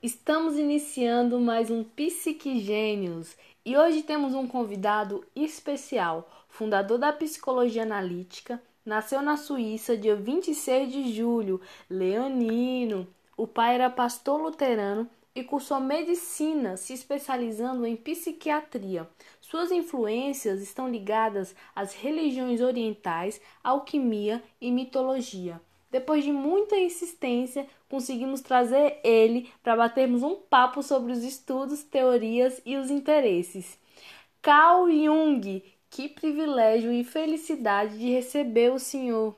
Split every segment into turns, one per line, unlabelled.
Estamos iniciando mais um Psiquigênios e hoje temos um convidado especial, fundador da psicologia analítica, nasceu na Suíça dia 26 de julho, leonino. O pai era pastor luterano e cursou medicina, se especializando em psiquiatria. Suas influências estão ligadas às religiões orientais, alquimia e mitologia. Depois de muita insistência, conseguimos trazer ele para batermos um papo sobre os estudos, teorias e os interesses. Carl Jung, que privilégio e felicidade de receber o senhor.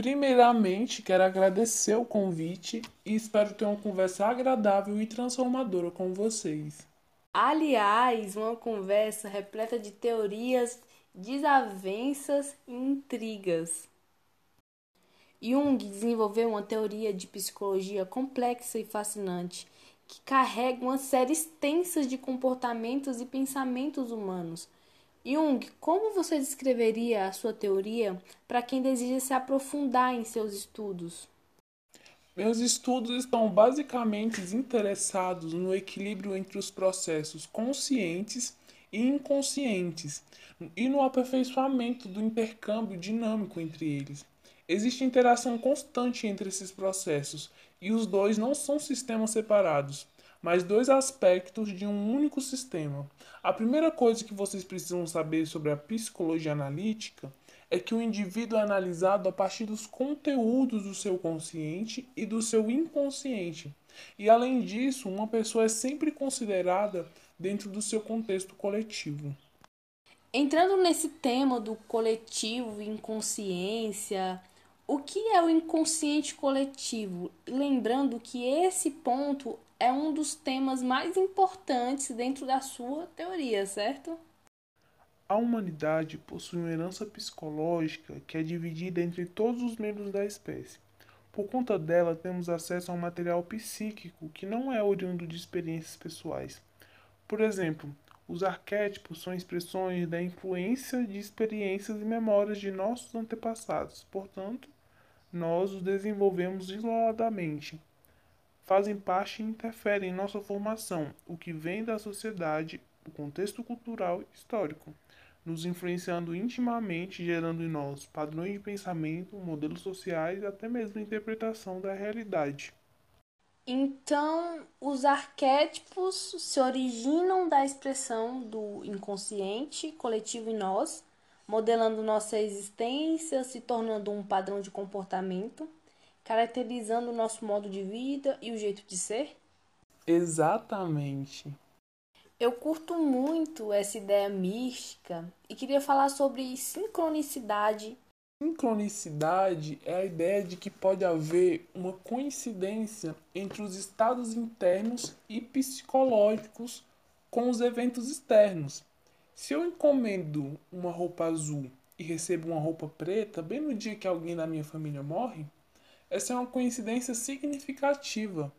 Primeiramente, quero agradecer o convite e espero ter uma conversa agradável e transformadora com vocês.
Aliás, uma conversa repleta de teorias, desavenças e intrigas. Jung desenvolveu uma teoria de psicologia complexa e fascinante, que carrega uma série extensa de comportamentos e pensamentos humanos Jung, como você descreveria a sua teoria para quem deseja se aprofundar em seus estudos?
Meus estudos estão basicamente interessados no equilíbrio entre os processos conscientes e inconscientes e no aperfeiçoamento do intercâmbio dinâmico entre eles. Existe interação constante entre esses processos e os dois não são sistemas separados mas dois aspectos de um único sistema. A primeira coisa que vocês precisam saber sobre a psicologia analítica é que o indivíduo é analisado a partir dos conteúdos do seu consciente e do seu inconsciente. E além disso, uma pessoa é sempre considerada dentro do seu contexto coletivo.
Entrando nesse tema do coletivo, inconsciência, o que é o inconsciente coletivo? Lembrando que esse ponto é um dos temas mais importantes dentro da sua teoria, certo?
A humanidade possui uma herança psicológica que é dividida entre todos os membros da espécie. Por conta dela, temos acesso a um material psíquico que não é oriundo de experiências pessoais. Por exemplo, os arquétipos são expressões da influência de experiências e memórias de nossos antepassados, portanto, nós os desenvolvemos isoladamente fazem parte e interferem em nossa formação, o que vem da sociedade, o contexto cultural e histórico, nos influenciando intimamente, gerando em nós padrões de pensamento, modelos sociais e até mesmo interpretação da realidade.
Então, os arquétipos se originam da expressão do inconsciente coletivo em nós, modelando nossa existência, se tornando um padrão de comportamento caracterizando o nosso modo de vida e o jeito de ser?
Exatamente.
Eu curto muito essa ideia mística e queria falar sobre sincronicidade.
Sincronicidade é a ideia de que pode haver uma coincidência entre os estados internos e psicológicos com os eventos externos. Se eu encomendo uma roupa azul e recebo uma roupa preta bem no dia que alguém da minha família morre, essa é uma coincidência significativa.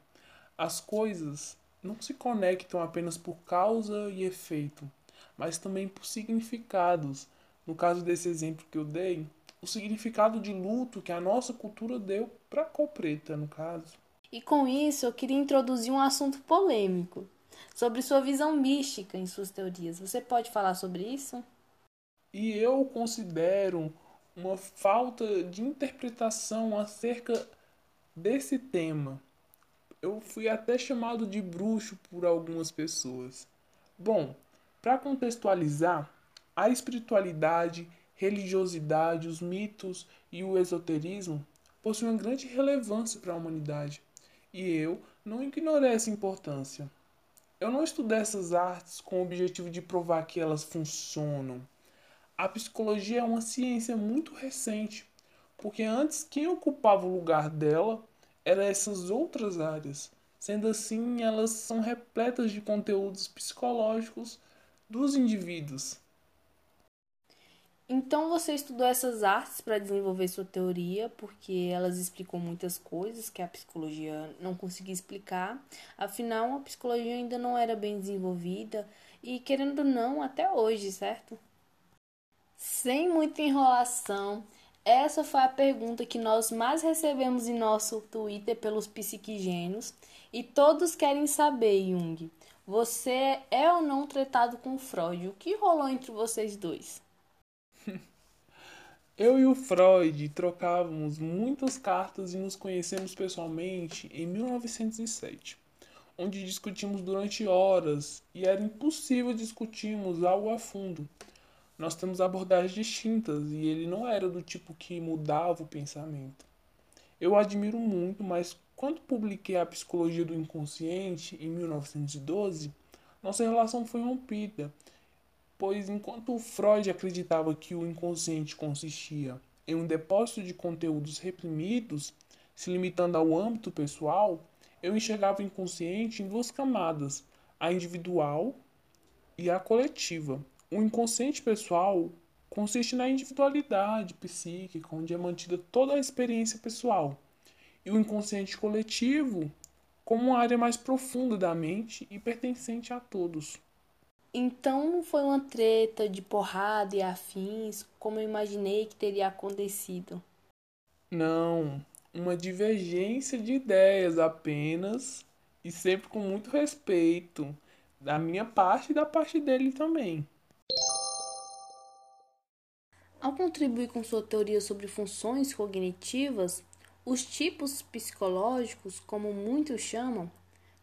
As coisas não se conectam apenas por causa e efeito, mas também por significados. No caso desse exemplo que eu dei, o significado de luto que a nossa cultura deu para a cor preta, no caso.
E com isso eu queria introduzir um assunto polêmico sobre sua visão mística em suas teorias. Você pode falar sobre isso?
E eu considero uma falta de interpretação acerca desse tema. Eu fui até chamado de bruxo por algumas pessoas. Bom, para contextualizar, a espiritualidade, religiosidade, os mitos e o esoterismo possuem uma grande relevância para a humanidade, e eu não ignorei essa importância. Eu não estudei essas artes com o objetivo de provar que elas funcionam a psicologia é uma ciência muito recente, porque antes quem ocupava o lugar dela eram essas outras áreas. Sendo assim, elas são repletas de conteúdos psicológicos dos indivíduos.
Então você estudou essas artes para desenvolver sua teoria, porque elas explicam muitas coisas que a psicologia não conseguia explicar. Afinal, a psicologia ainda não era bem desenvolvida e querendo ou não, até hoje, certo? Sem muita enrolação, Essa foi a pergunta que nós mais recebemos em nosso Twitter pelos psiquigênios e todos querem saber, Jung. Você é ou não tratado com Freud? O que rolou entre vocês dois?
Eu e o Freud trocávamos muitas cartas e nos conhecemos pessoalmente em 1907, onde discutimos durante horas e era impossível discutirmos algo a fundo. Nós temos abordagens distintas e ele não era do tipo que mudava o pensamento. Eu admiro muito, mas quando publiquei a Psicologia do Inconsciente em 1912, nossa relação foi rompida pois enquanto Freud acreditava que o inconsciente consistia em um depósito de conteúdos reprimidos, se limitando ao âmbito pessoal, eu enxergava o inconsciente em duas camadas, a individual e a coletiva. O inconsciente pessoal consiste na individualidade psíquica, onde é mantida toda a experiência pessoal, e o inconsciente coletivo como uma área mais profunda da mente e pertencente a todos.
Então não foi uma treta de porrada e afins, como eu imaginei que teria acontecido.
Não, uma divergência de ideias apenas e sempre com muito respeito, da minha parte e da parte dele também.
Ao contribuir com sua teoria sobre funções cognitivas, os tipos psicológicos, como muitos chamam,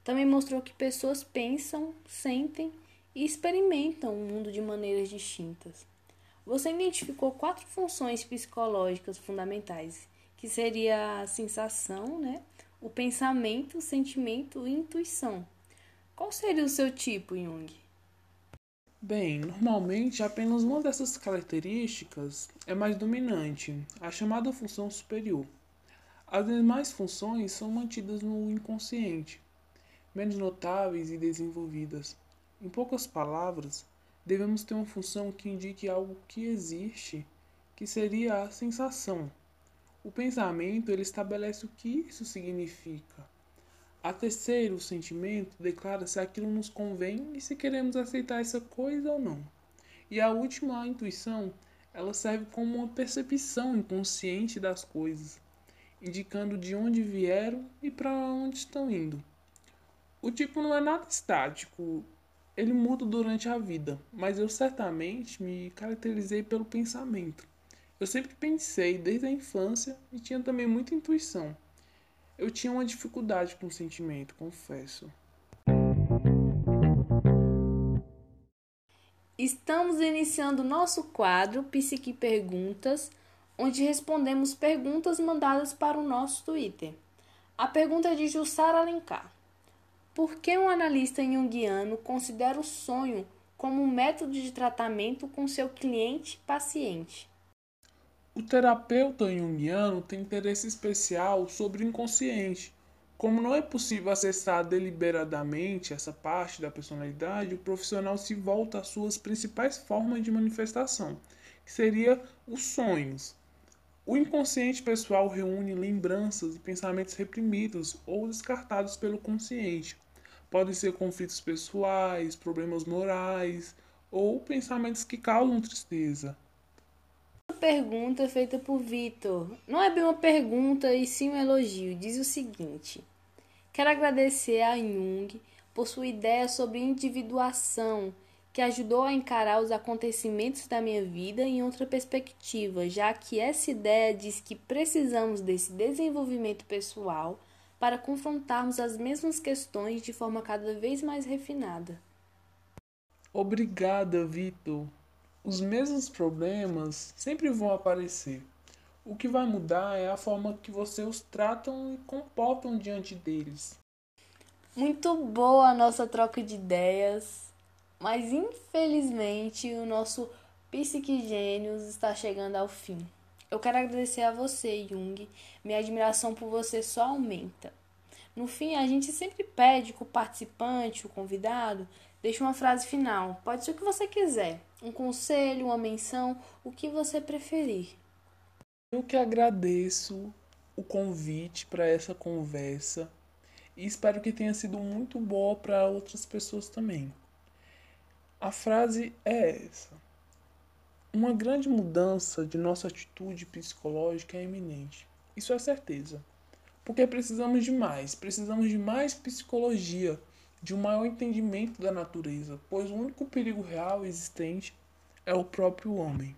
também mostrou que pessoas pensam, sentem e experimentam o mundo de maneiras distintas. Você identificou quatro funções psicológicas fundamentais, que seria a sensação, né? o pensamento, o sentimento e a intuição. Qual seria o seu tipo, Jung?
Bem, normalmente apenas uma dessas características é mais dominante, a chamada função superior. As demais funções são mantidas no inconsciente, menos notáveis e desenvolvidas. Em poucas palavras, devemos ter uma função que indique algo que existe, que seria a sensação. O pensamento ele estabelece o que isso significa. A terceira, o sentimento, declara se aquilo nos convém e se queremos aceitar essa coisa ou não. E a última, a intuição, ela serve como uma percepção inconsciente das coisas, indicando de onde vieram e para onde estão indo. O tipo não é nada estático, ele muda durante a vida, mas eu certamente me caracterizei pelo pensamento. Eu sempre pensei desde a infância e tinha também muita intuição. Eu tinha uma dificuldade com o sentimento, confesso.
Estamos iniciando nosso quadro Psique Perguntas, onde respondemos perguntas mandadas para o nosso Twitter. A pergunta é de Jussara Alencar. Por que um analista junguiano considera o sonho como um método de tratamento com seu cliente-paciente?
O terapeuta junguiano tem interesse especial sobre o inconsciente. Como não é possível acessar deliberadamente essa parte da personalidade, o profissional se volta às suas principais formas de manifestação, que seria os sonhos. O inconsciente pessoal reúne lembranças e pensamentos reprimidos ou descartados pelo consciente, Podem ser conflitos pessoais, problemas morais ou pensamentos que causam tristeza.
Pergunta feita por Vitor. Não é bem uma pergunta e sim um elogio. Diz o seguinte: Quero agradecer a Jung por sua ideia sobre individuação, que ajudou a encarar os acontecimentos da minha vida em outra perspectiva, já que essa ideia diz que precisamos desse desenvolvimento pessoal para confrontarmos as mesmas questões de forma cada vez mais refinada.
Obrigada, Vitor. Os mesmos problemas sempre vão aparecer. O que vai mudar é a forma que você os tratam e comportam diante deles.
Muito boa a nossa troca de ideias, mas infelizmente o nosso Psique Gênios está chegando ao fim. Eu quero agradecer a você, Jung. Minha admiração por você só aumenta. No fim, a gente sempre pede que o participante, o convidado, deixe uma frase final. Pode ser o que você quiser. Um conselho, uma menção, o que você preferir.
Eu que agradeço o convite para essa conversa e espero que tenha sido muito boa para outras pessoas também. A frase é essa: Uma grande mudança de nossa atitude psicológica é iminente. Isso é certeza. Porque precisamos de mais, precisamos de mais psicologia, de um maior entendimento da natureza, pois o único perigo real existente é o próprio homem.